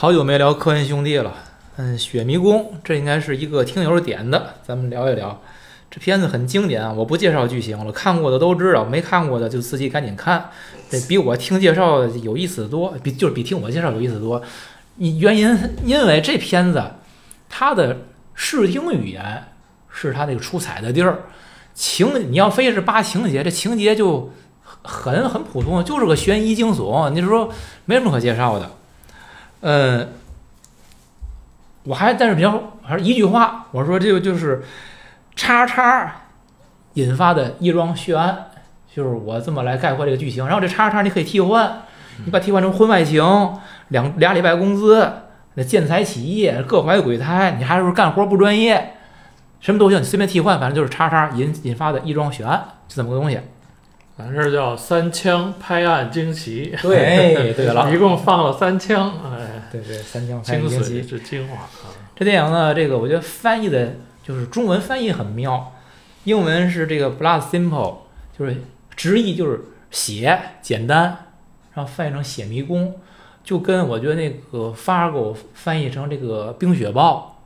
好久没聊科恩兄弟了，嗯，《雪迷宫》这应该是一个听友点的，咱们聊一聊。这片子很经典啊，我不介绍剧情了，看过的都知道，没看过的就自己赶紧看，这比我听介绍有意思多，比就是比听我介绍有意思多。你原因因为这片子它的视听语言是它那个出彩的地儿，情你要非是扒情节，这情节就很很普通，就是个悬疑惊悚，你说没什么可介绍的。嗯，我还但是比较还是一句话，我说这个就是叉叉引发的一桩血案，就是我这么来概括这个剧情。然后这叉叉你可以替换，你把替换成婚外情，两俩礼拜工资，那建材起义，各怀鬼胎，你还是干活不专业，什么都行，你随便替换，反正就是叉叉引引发的一桩血案，就这么个东西。咱这叫三枪拍案惊奇，对 对了，一共放了三枪，哎，对对，三枪拍案惊奇是精华。这电影呢，这个我觉得翻译的就是中文翻译很妙，英文是这个 “blood simple”，就是直译就是血简单，然后翻译成血迷宫，就跟我觉得那个 Fargo 翻译成这个冰雪暴，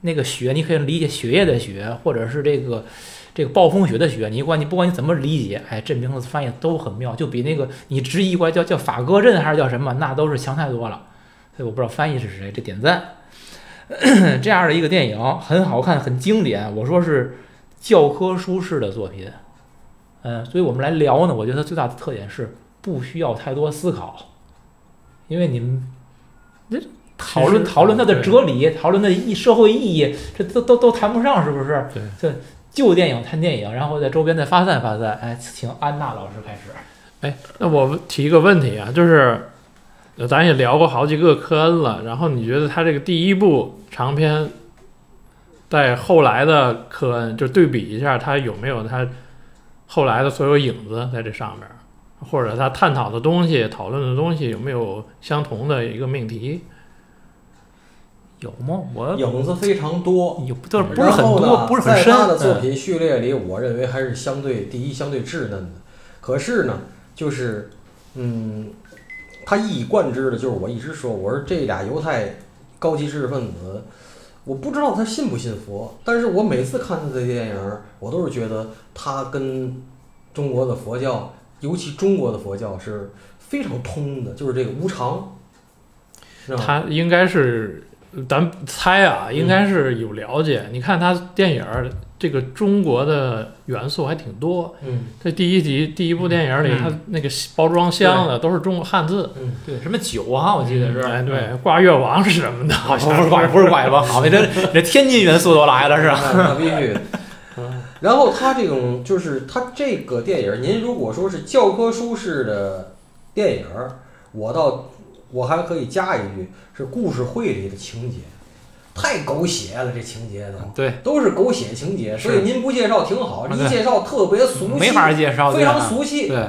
那个雪你可以理解血液的血，或者是这个。这个暴风雪的雪，你管你不管你怎么理解，哎，这名字翻译都很妙，就比那个你直译过来叫叫法戈镇还是叫什么，那都是强太多了。所以我不知道翻译是谁，这点赞。这样的一个电影很好看，很经典，我说是教科书式的作品。嗯，所以我们来聊呢，我觉得它最大的特点是不需要太多思考，因为你们这讨论讨论它的哲理，讨论它的意社会意义，这都都都谈不上，是不是？对，这。旧电影看电影，然后在周边再发散发散。哎，请安娜老师开始。哎，那我提一个问题啊，就是，咱也聊过好几个科恩了，然后你觉得他这个第一部长篇，在后来的科恩就对比一下，他有没有他后来的所有影子在这上面，或者他探讨的东西、讨论的东西有没有相同的一个命题？有吗？我影子非常多，有不是不是很多，不是很深。在他的作品序列里，我认为还是相对第一，相对稚嫩的。可是呢，就是嗯，他一以贯之的就是我一直说，我说这俩犹太高级知识分子，我不知道他信不信佛，但是我每次看他的电影，我都是觉得他跟中国的佛教，尤其中国的佛教是非常通的，就是这个无常。他应该是。咱猜啊，应该是有了解。你看他电影儿，这个中国的元素还挺多。嗯，这第一集第一部电影里，他那个包装箱的都是中国汉字。嗯，对，什么酒啊，我记得是。哎，对，挂月王是什么的？好像不是挂，不是挂月王。好，这 这天津元素都来了，是吧？那必须。然后他这种就是他这个电影，您如果说是教科书式的电影，我倒。我还可以加一句，是故事会里的情节，太狗血了，这情节都。对，都是狗血情节，所以您不介绍挺好，一介绍特别俗气，没法介绍，非常俗气。对，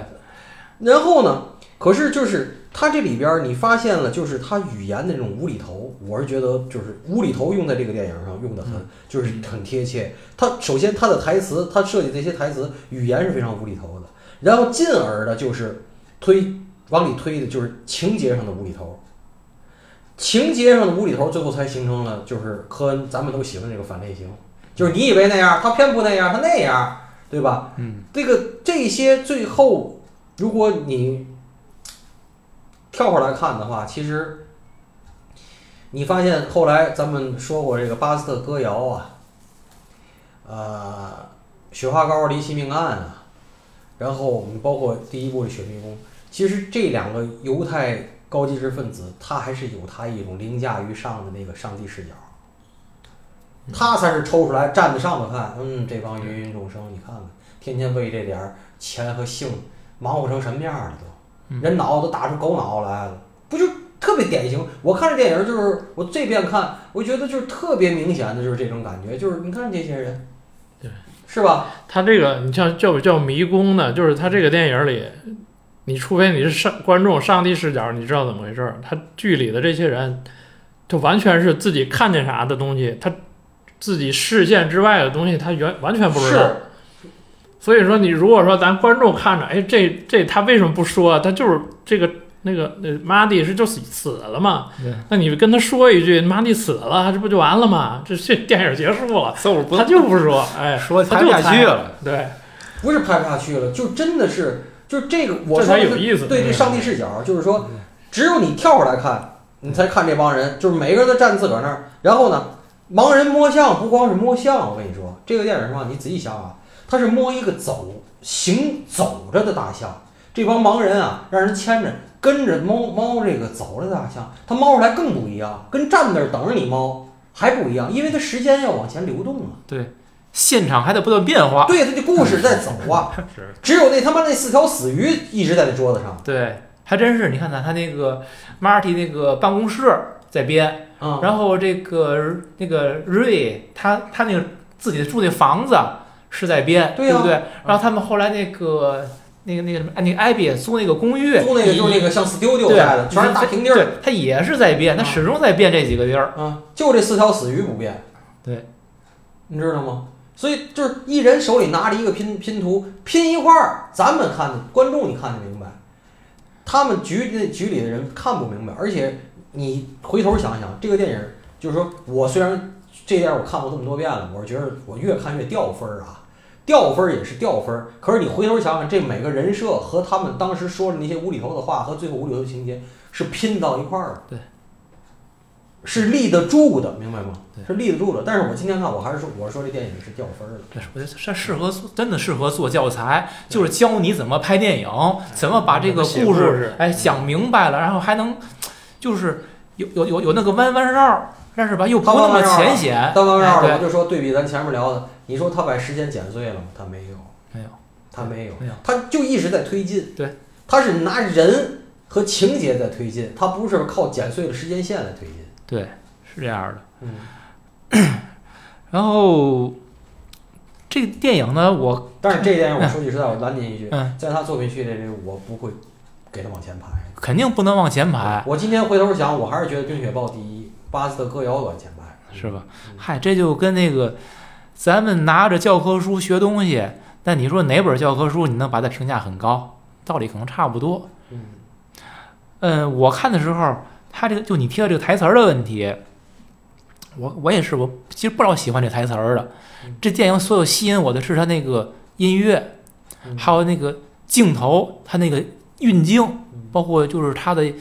然后呢，可是就是它这里边你发现了，就是它语言的那种无厘头，我是觉得就是无厘头用在这个电影上用的很，就是很贴切。它首先它的台词，它设计这些台词语言是非常无厘头的，然后进而的就是推。往里推的就是情节上的无厘头，情节上的无厘头，最后才形成了就是科恩咱们都喜欢这个反类型，就是你以为那样，他偏不那样，他那样，对吧？嗯，这个这些最后，如果你跳过来看的话，其实你发现后来咱们说过这个巴斯特歌谣啊，呃，雪花膏离奇命案啊，然后我们包括第一部的雪迷宫。其实这两个犹太高级知识分子，他还是有他一种凌驾于上的那个上帝视角，他才是抽出来站在上头看，嗯，这帮芸芸众生，你看看，天天为这点儿钱和性忙活成什么样了都，人脑子都打出狗脑来了，不就特别典型？我看这电影就是我这边看，我觉得就是特别明显的就是这种感觉，就是你看这些人，对，是吧？他这个你像叫叫迷宫呢，就是他这个电影里。你除非你是上观众上帝视角，你知道怎么回事儿？他剧里的这些人，就完全是自己看见啥的东西，他自己视线之外的东西，他原完全不知道。所以说，你如果说咱观众看着，哎，这这他为什么不说？他就是这个那个那马蒂是就死死了嘛？对，那你跟他说一句马蒂死了，这不就完了吗？这这电影结束了，他就不说，哎，说拍不下他就猜去了。对，不是拍不下去了，就真的是，就是这个我这说的是才有意思。对这上帝视角，就是说，只有你跳出来看，你才看这帮人，就是每个人都站自个儿那儿。然后呢，盲人摸象不光是摸象，我跟你说，这个电影什么？你仔细想啊，他是摸一个走行走着的大象。这帮盲人啊，让人牵着跟着猫猫这个走着的大象，他猫出来更不一样，跟站那儿等着你猫还不一样，因为它时间要往前流动啊。现场还在不断变化。对，他的故事在走啊。是只有那他妈那四条死鱼一直在那桌子上。对，还真是。你看看他那个 Marty 那个办公室在编，嗯、然后这个那个 Ray 他他那个自己住那房子是在编，对呀不对？然后他们后来那个那个那个什么，哎那个艾比租那个公寓，租那个就是那个像 studio 的，全是大平地儿。对，他也是在变，他啊始终在变这几个地儿。啊，就这四条死鱼不变。对，你知道吗？所以就是一人手里拿着一个拼拼图，拼一块儿，咱们看的观众你看得明白，他们局那局里的人看不明白。而且你回头想想，这个电影就是说我虽然这电影我看过这么多遍了，我是觉得我越看越掉分儿啊，掉分儿也是掉分儿。可是你回头想想，这每个人设和他们当时说的那些无厘头的话和最后无厘头的情节是拼到一块儿的。对。是立得住的，明白吗？对是立得住的。但是我今天看，我还是说，我说这电影是掉分儿的。这我觉得这适合做，真的适合做教材，就是教你怎么拍电影，怎么把这个故事哎讲明白了，然后还能就是有有有有那个弯弯绕，但是吧又不那么浅显。当当绕我就说对比咱前面聊的，你说他把时间剪碎了吗？他没有，没有，他没有，没有他就一直在推进。对，他是拿人和情节在推进，他不是靠剪碎的时间线来推进。对，是这样的。嗯，然后这个电影呢，我但是这电影我说句实在，我拦您一句，嗯在他作品序列里，我不会给他往前排。肯定不能往前排，我今天回头想，我还是觉得《冰雪暴》第一，巴斯特歌谣往前排，是吧？嗯嗨，这就跟那个咱们拿着教科书学东西，但你说哪本教科书你能把它评价很高？道理可能差不多。嗯嗯，我看的时候，他这个就你提到这个台词儿的问题，我我也是，我其实不老喜欢这台词儿的。嗯。这电影所有吸引我的是它那个音乐，嗯。还有那个镜头，它那个运镜，嗯。包括就是它的，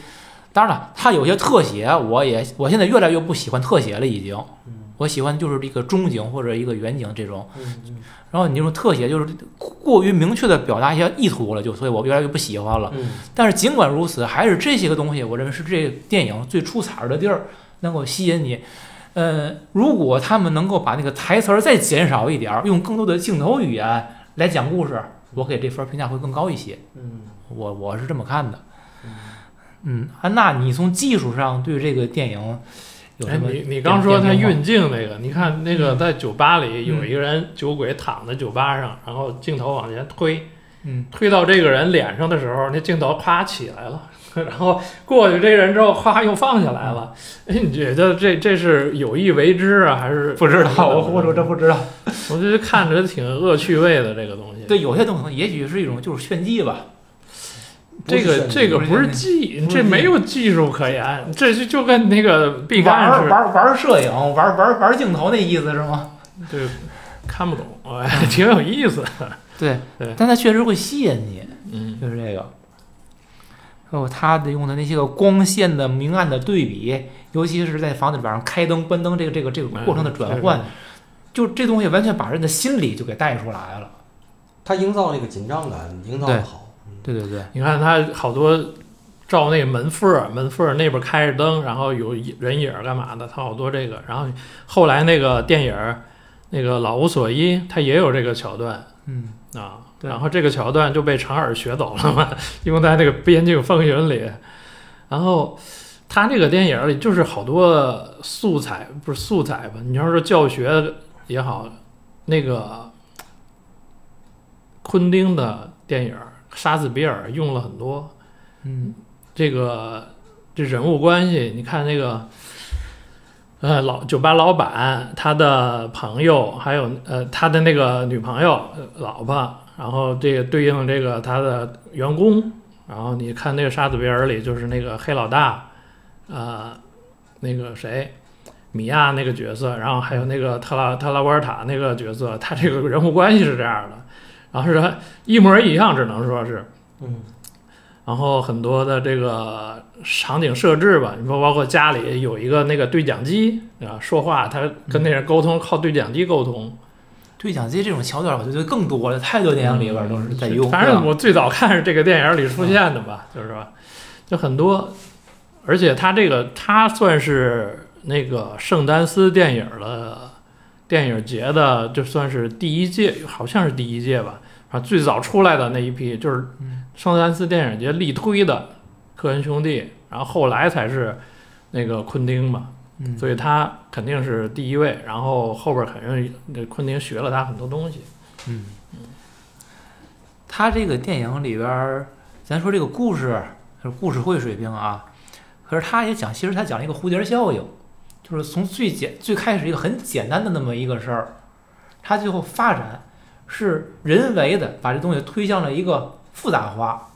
当然了，它有些特写，我也我现在越来越不喜欢特写了，已经，嗯我喜欢就是一个中景或者一个远景这种。然后你这种特写就是过于明确的表达一些意图了，就所以我越来越不喜欢了。嗯但是尽管如此，还是这些个东西，我认为是这电影最出彩儿的地儿，能够吸引你。呃，如果他们能够把那个台词儿再减少一点儿，用更多的镜头语言来讲故事，我给这分评价会更高一些。嗯我我是这么看的。嗯嗯，安娜，你从技术上对这个电影有哎，什么？你你刚说他运镜那个，你看那个嗯在酒吧里有一个人酒鬼躺在酒吧上，然后镜头往前推，嗯，推到这个人脸上的时候，那镜头啪起来了，然后过去这人之后，哗又放下来了。哎，你觉得这这是有意为之啊，还是不知道，我我我真不知道。我觉得看着挺恶趣味的这个东西。对，有些东西也许是一种就是炫技吧。这个这个不是技，这没有技术可言，这就就跟那个毕玩赣似的，儿玩玩摄影，玩玩玩镜头那意思是吗？对看不懂，哎，挺有意思。对 对但它确实会吸引你，嗯，就是这个。还有它的用的那些个光线的明暗的对比，尤其是在房子里边开灯关灯这个这个这个过程的转换，就这东西完全把人的心理就给带出来了。他营造那个紧张感，营造的好。对对对，你看他好多照那个门缝儿，门缝儿那边开着灯，然后有人影儿干嘛的，他好多这个。然后后来那个电影儿，那个老无所依，他也有这个桥段嗯，啊。然后这个桥段就被长耳学走了嘛，用在那个《边境风云》里。然后他这个电影里就是好多素材，不是素材吧？你要说教学也好，那个昆汀的电影《杀死比尔》用了很多。嗯，这个这人物关系，你看那个，呃，老酒吧老板他的朋友，还有呃他的那个女朋友、呃老婆，然后这个对应这个他的员工然后你看那个《沙子比尔》里，就是那个黑老大，呃，那个谁，米娅那个角色，然后还有那个特拉特拉沃尔塔那个角色，他这个人物关系是这样的，然后是一模一样，只能说是。嗯然后很多的这个场景设置吧，你说包括家里有一个那个对讲机啊，说话他跟那人沟通靠对讲机沟通。对讲机这种桥段，我觉得更多了，太多电影里边都是在用。反正我最早看是这个电影里出现的吧，就是说，就很多，而且他这个他算是那个圣丹斯电影的电影节的，就算是第一届，好像是第一届吧，啊，最早出来的那一批就是圣丹斯电影节力推的科恩兄弟，然后后来才是那个昆汀嘛，嗯，所以他肯定是第一位，然后后边肯定那昆汀学了他很多东西。嗯，他这个电影里边儿，咱说这个故事，就是故事会水平啊，可是他也讲，其实他讲了一个蝴蝶效应，就是从最简最开始一个很简单的那么一个事儿，它最后发展是人为的把这东西推向了一个复杂化，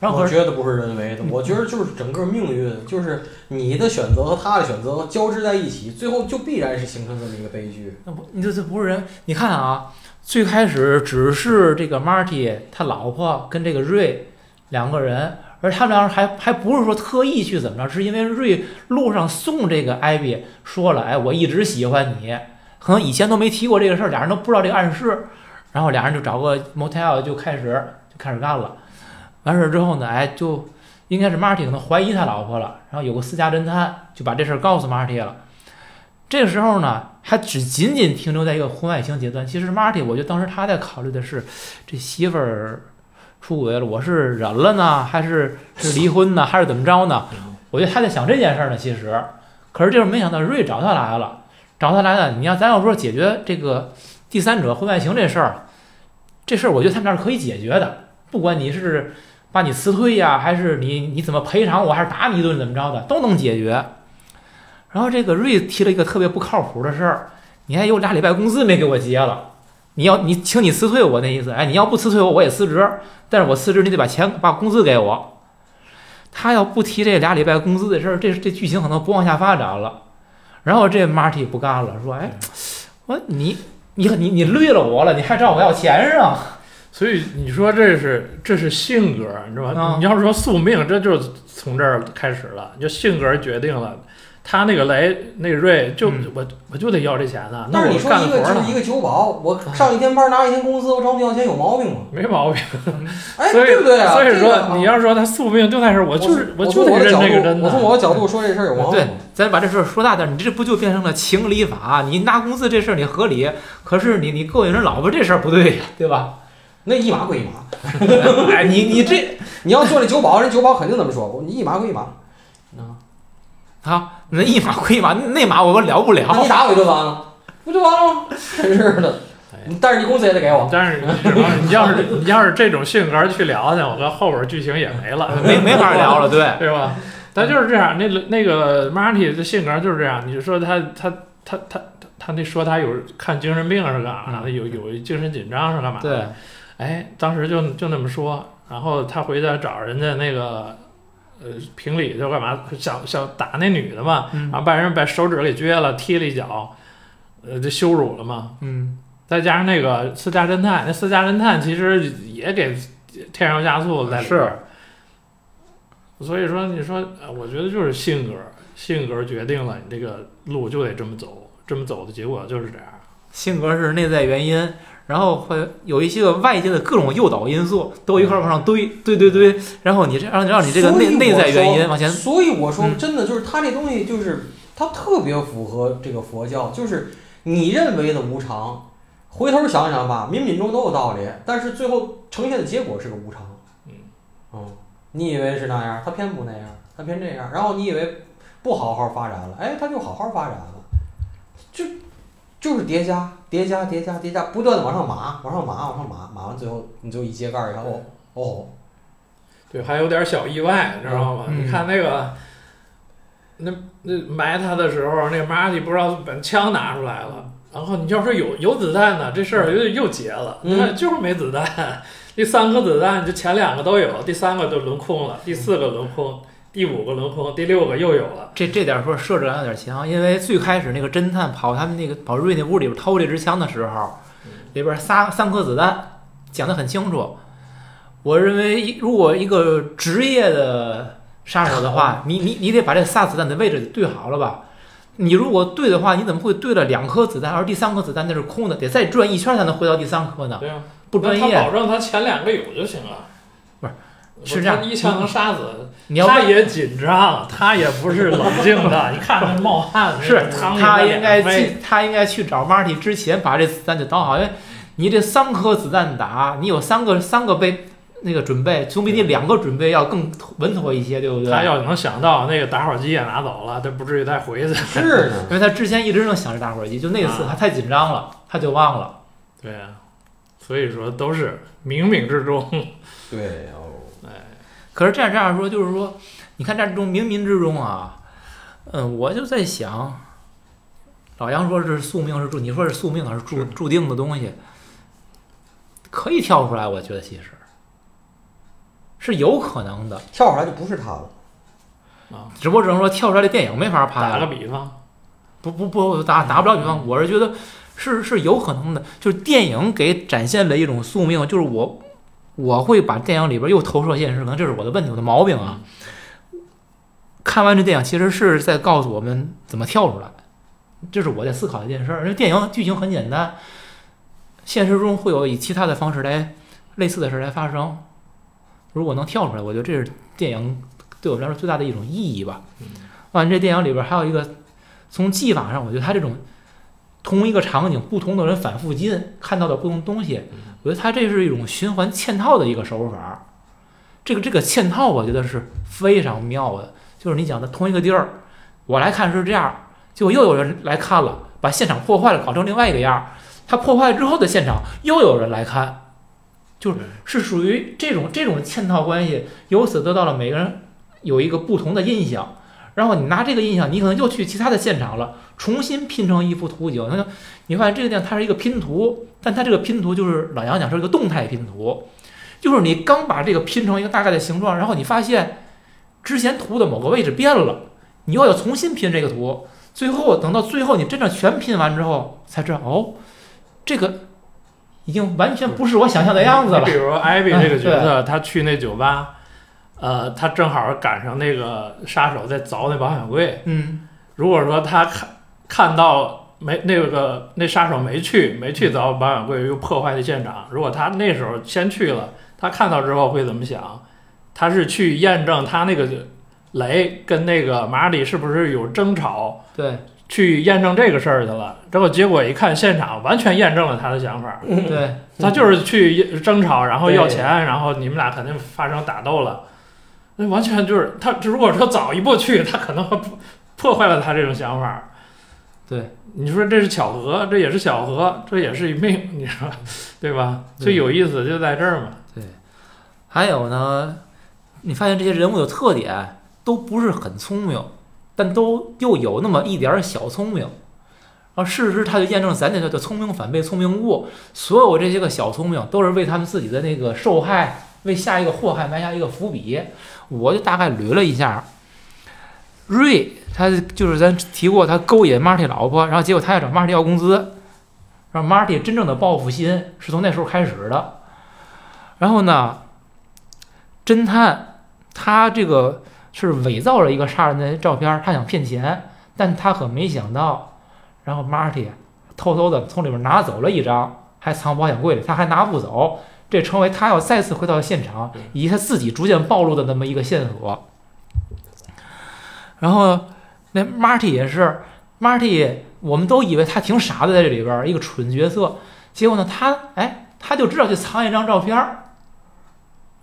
然后我觉得不是人为的，我觉得就是整个命运，就是你的选择和他的选择交织在一起，最后就必然是形成这么一个悲剧。那不，你这这不是人？你看啊，最开始只是这个 Marty 他老婆跟这个瑞两个人，而他们俩人还还不是说特意去怎么着，是因为瑞路上送这个艾比说了，哎，我一直喜欢你，可能以前都没提过这个事儿，俩人都不知道这个暗示，然后俩人就找个 motel 就开始就开始干了。完事儿之后呢，哎，就应该是 Marty 可能怀疑他老婆了，然后有个私家侦探就把这事儿告诉 Marty 了。这个时候呢，还只仅仅停留在一个婚外情阶段。其实 Marty，我觉得当时他在考虑的是，这媳妇儿出轨了，我是忍了呢，还是是离婚呢，还是怎么着呢？我觉得他在想这件事儿呢。其实，可是这会儿没想到瑞找他来了，找他来了。你要咱要说解决这个第三者婚外情这事儿，这事儿我觉得他们俩是可以解决的。不管你是把你辞退呀，还是你你怎么赔偿我，还是打你一顿怎么着的，都能解决。然后这个瑞提了一个特别不靠谱的事儿，你还有俩礼拜工资没给我结了，你要你请你辞退我那意思，哎，你要不辞退我我也辞职，但是我辞职你得把钱把工资给我。他要不提这俩礼拜工资的事儿，这这剧情可能不往下发展了。然后这 Marty 不干了，说，哎，我你你你你绿了我了，你还找我要钱啊？所以你说这是这是性格，你知道吧？啊你要是说宿命，这就是从这儿开始了，就性格决定了。他那个雷那个瑞就、嗯我我就得要这钱呢，那但是你说一个就是一个酒保，我上一天班拿一天工资，我找你要钱有毛病吗？没毛病。哎，所以对不对啊？所以这个说你要说他宿命就在这儿，我就是我就得认这个真的。我从我的角度说这事儿有毛病对？，咱把这事儿说大点，你这不就变成了情理法？你拿工资这事儿你合理，可是你你勾引人老婆这事儿不对呀，对吧？那一码归一码，哎，你你这 你要做这酒保，人酒保肯定这么说，你一码归一码。啊，好，那一码归一码，那码我了不了你。打我一顿完了，不就完了吗？真是的哎，但是你工资也得给我。但是你要是你要是这种性格去聊去，我跟后边剧情也没了，没没法聊了，对，对吧？他就是这样，那那个 Marty 的性格就是这样。你说他他他他他他那说他有看精神病是干啥的？有有精神紧张是干嘛的？对，哎，当时就就那么说，然后他回家找人家那个呃评理就干嘛，想想打那女的嘛，嗯然后把人把手指给撅了，踢了一脚，呃，就羞辱了嘛。嗯，再加上那个私家侦探，那私家侦探其实也给添油加醋在里边儿。所以说，你说，呃我觉得就是性格，性格决定了你这个路就得这么走，这么走的结果就是这样。性格是内在原因，然后会有一些个外界的各种诱导因素都一块儿往上堆，堆堆堆，然后你这让让你这个内内在原因往前，所以我说嗯。真的就是他这东西就是他特别符合这个佛教，就是你认为的无常，回头想想吧，冥冥中都有道理，但是最后呈现的结果是个无常。嗯。嗯，你以为是那样，他偏不那样，他偏这样，然后你以为不好好发展了，哎，他就好好发展了，就就是叠加叠加叠加叠加，不断的往上码，往上码，往上码，码完最后你就一揭盖儿一看，哦哦。对，还有点小意外，你知道吗？嗯你看那个，那那埋他的时候，那个马蒂不知道把枪拿出来了，然后你要说有有子弹呢，这事儿又又结了。嗯你看就是没子弹，第三颗子弹就前两个都有，第三个就轮空了，第四个轮空，第五个轮空，第六个又有了。这这点说设置感有点强，因为最开始那个侦探跑他们那个跑瑞那屋里边偷这支枪的时候，里边仨三颗子弹讲得很清楚。我认为一如果一个职业的杀手的话，你你你得把这仨子弹的位置对好了吧？你如果对的话，你怎么会对了两颗子弹，而第三颗子弹那是空的，得再转一圈才能回到第三颗呢？对啊，不专业。那他保证他前两个有就行了。不是这样他一枪能杀死。你要问他也紧张，他也不是冷静的。你看他冒汗，是他应该去。他应该去找 Marty 之前把这子弹就倒好，因为你这三颗子弹打，你有三个三个被那个准备，总比你两个准备要更稳妥一些，对不对？他要能想到那个打火机也拿走了，他不至于再回去。是呢，因为他之前一直能想着打火机，就那次他太紧张了，他就忘了。对啊，所以说都是冥冥之中。对哦，可是这样这样说，就是说，你看这种冥冥之中啊，嗯，我就在想，老杨说是宿命是注，你说是宿命还是注注定的东西，可以跳出来，我觉得其实。是有可能的，跳出来就不是他了。啊。只不过只能说跳出来的电影没法拍打个。比方，不不不，打打不了比方，我是觉得是是有可能的，就是电影给展现了一种宿命，就是我我会把电影里边又投射现实，可能这是我的问题，我的毛病啊。看完这电影，其实是在告诉我们怎么跳出来，这是我在思考的一件事儿。因为电影剧情很简单，现实中会有以其他的方式来类似的事来发生。如果能跳出来，我觉得这是电影对我来说最大的一种意义吧。完，这电影里边还有一个从技法上，我觉得它这种同一个场景，不同的人反复进看到的不同东西，我觉得它这是一种循环嵌套的一个手法。这个这个嵌套，我觉得是非常妙的。就是你讲的同一个地儿，我来看是这样，结果又有人来看了，把现场破坏了，搞成另外一个样儿。他破坏之后的现场又有人来看，就是是属于这种这种嵌套关系，由此得到了每个人有一个不同的印象。然后你拿这个印象，你可能又去其他的现场了，重新拼成一幅图景。那你发现这个地方它是一个拼图，但它这个拼图就是老杨讲是一个动态拼图，就是你刚把这个拼成一个大概的形状，然后你发现之前图的某个位置变了，你又要重新拼这个图，最后等到最后你真正全拼完之后，才知道哦，这个已经完全不是我想象的样子了你比。如艾比这个角哎色，他去那酒吧，呃，他正好赶上那个杀手在凿那保险柜。嗯，如果说他看看到没那个那杀手没去没去凿保险柜，又破坏了现场，如果他那时候先去了，他看到之后会怎么想？他是去验证他那个雷跟那个马里是不是有争吵，对去验证这个事儿去了。之后结果一看现场，完全验证了他的想法。对，他就是去争吵，然后要钱，然后你们俩肯定发生打斗了。那完全就是他，如果说早一步去，他可能会破破坏了他这种想法。对，你说这是巧合，这也是巧合，这也是一命，你说对吧？最有意思就在这儿嘛。对还有呢，你发现这些人物的特点都不是很聪明，但都又有那么一点儿小聪明。而事实他就验证咱这叫叫聪明反被聪明误，所有这些个小聪明都是为他们自己的那个受害，为下一个祸害埋下一个伏笔。我就大概捋了一下，瑞他就是咱提过，他勾引 Marty 老婆，然后结果他要找 Marty 要工资，然后 Marty 真正的报复心是从那时候开始的。然后呢，侦探他这个是伪造了一个杀人的照片，他想骗钱，但他可没想到，然后 Marty 偷偷的从里面拿走了一张，还藏保险柜里，他还拿不走，这成为他要再次回到现场以及他自己逐渐暴露的那么一个线索。然后那 Marty 也是，Marty 我们都以为他挺傻的，在这里边儿一个蠢角色，结果呢，他哎，他就知道去藏一张照片儿。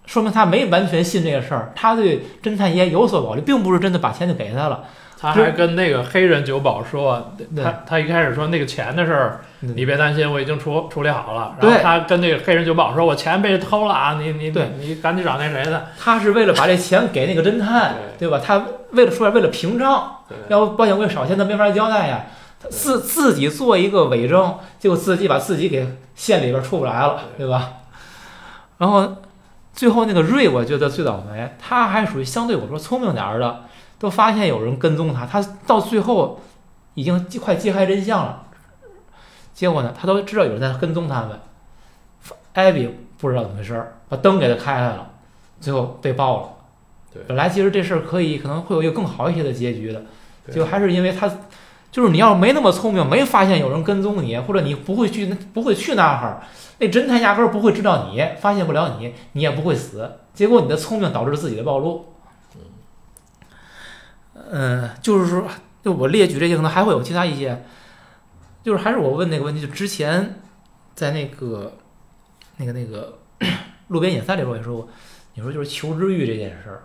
说明他没完全信这个事儿，他对侦探也有所保留，并不是真的把钱就给他了。他还跟那个黑人酒保说，他他一开始说那个钱的事儿，嗯你别担心，我已经处处理好了。然后他跟那个黑人酒保说，我钱被偷了啊，你你对你赶紧找那谁的。他是为了把这钱给那个侦探，对吧？他为了说为了屏障，对要不保险柜少钱他没法交代呀。他自自己做一个伪证，结果自己把自己给陷里边出不来了，对吧？然后最后那个瑞，我觉得最倒霉，他还属于相对我说聪明点儿的，都发现有人跟踪他，他到最后已经快揭开真相了，结果呢，他都知道有人在跟踪他们，艾比不知道怎么回事儿，把灯给他开开了，最后被爆了。对本来其实这事儿可以可能会有一个更好一些的结局的，对结果还是因为他，就是你要没那么聪明，没发现有人跟踪你，或者你不会去不会去那哈儿，那侦探压根儿不会知道你，发现不了你，你也不会死。结果你的聪明导致自己的暴露。嗯，就是说，就我列举这些，可能还会有其他一些，就是还是我问那个问题，就之前在那个那个那个路边野餐里边也说过，你说就是求知欲这件事儿，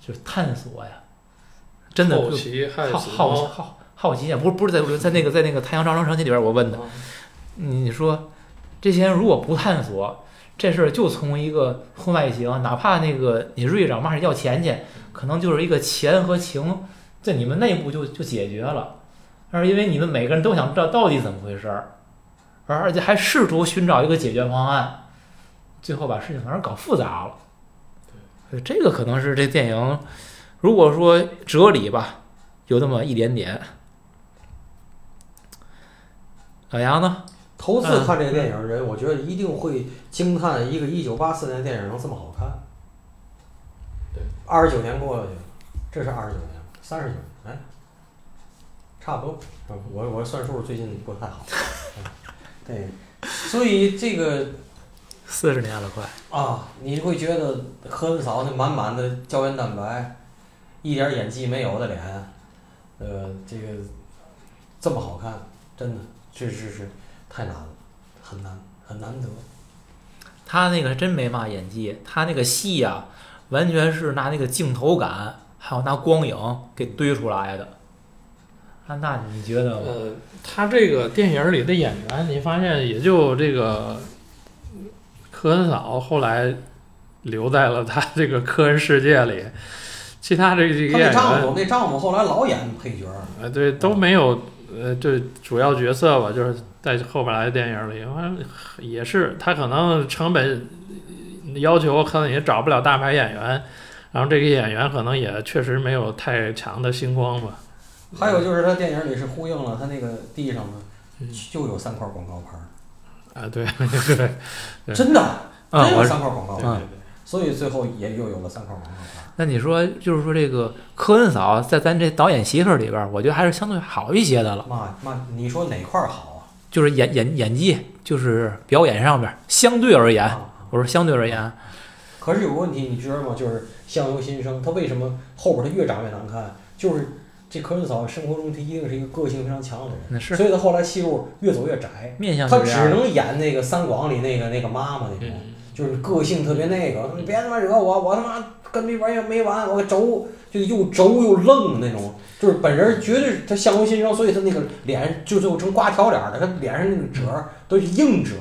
就是探索呀，真的好奇害好好好好奇啊，不是不是在在那个在那个太阳照常升起里边我问的，啊你说这些人如果不探索这事儿，就从一个婚外情，哪怕那个你瑞长骂人要钱去，可能就是一个钱和情在你们内部就就解决了，而是因为你们每个人都想知道到底怎么回事儿，而而且还试图寻找一个解决方案，最后把事情反而搞复杂了。对，这个可能是这电影，如果说哲理吧，有那么一点点。老杨呢？头次看这个电影的人，我觉得一定会惊叹一个一九八四年的电影能这么好看。对，二十九年过去了，这是二十九年，三十九年，哎，差不多。嗯我我算数最近不太好。嗯对，所以这个四十年了，快。啊，你会觉得何文嫂那满满的胶原蛋白，一点演技没有的脸，呃，这个这么好看，真的，这是是太难了，很难很难得。他那个真没嘛演技，他那个戏呀、完全是拿那个镜头感，还有拿光影给堆出来的。那，那你觉得？呃，他这个电影里的演员，你发现也就这个科恩嫂后来留在了他这个科恩世界里，其他这几个她演员，那丈夫，那丈夫后来老演配角儿，呃，对，都没有，呃，对主要角色吧，就是在后边来的电影里，反正也是他可能成本要求可能也找不了大牌演员，然后这个演员可能也确实没有太强的星光吧。还有就是他电影里是呼应了他那个地上呢嗯，就有三块广告牌儿，啊，对 对对真的啊，真有我三块广告牌儿，对对所以最后也又有了三块广告牌儿。那你说，就是说这个科恩嫂在咱这导演媳妇儿里边儿，我觉得还是相对好一些的了。妈妈，你说哪块儿好就是演演演技，就是表演上边儿，相对而言，啊？我说相对而言，可是有个问题，你知道吗？就是相由心生，他为什么后边他越长越难看？就是这柯震嫂生活中他一定是一个个性非常强的人，那是所以他后来戏路越走越窄，面相他只。能演那个三广里那个那个妈妈那种，嗯，就是个性特别那个，你别他妈惹我，我他妈跟没玩也没完，我轴就又轴又愣那种，就是本人绝对他相由心生，所以他那个脸就最后成瓜条脸儿的，他脸上那个褶儿都是硬褶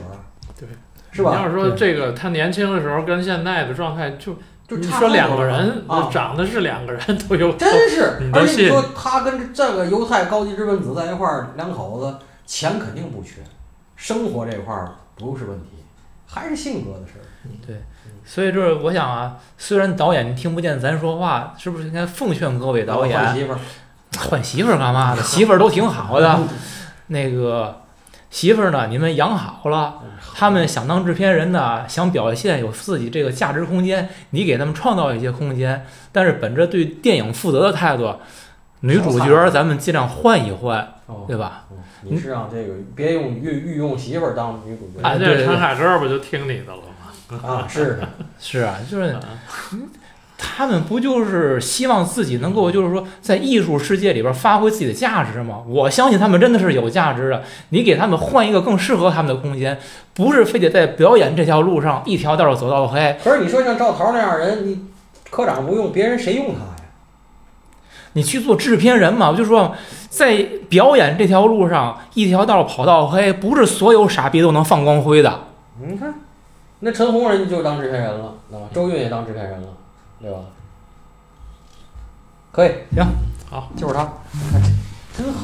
是吧？你要是说这个他年轻的时候跟现在的状态就。就你说两个人啊，长得是两个人都有，真是 而且你说他跟这个犹太高级知识分子在一块儿，两口子钱肯定不缺，生活这块儿不是问题，还是性格的事儿。对所以就是我想啊，虽然导演听不见咱说话，是不是应该奉劝各位导演换演媳妇儿，换媳妇儿干嘛的？媳妇儿都挺好的，那个媳妇儿呢，你们养好了。他们想当制片人呢，想表现有自己这个价值空间，你给他们创造一些空间，但是本着对电影负责的态度，女主角儿咱们尽量换一换，哦，对吧？嗯你是让这个别用御御用媳妇儿当女主角哎对对人家陈凯歌不就听你的了吗？啊？是，是啊，就是啊他们不就是希望自己能够，就是说在艺术世界里边发挥自己的价值吗？我相信他们真的是有价值的。你给他们换一个更适合他们的空间，不是非得在表演这条路上一条道走到黑。可是你说像赵桃那样人，你科长不用，别人谁用他呀？你去做制片人嘛，我就说在表演这条路上一条道跑到黑，不是所有傻逼都能放光辉的。你看，那陈红人家就当制片人了，啊，周韵也当制片人了，对吧？可以，行，好，就是他，真好。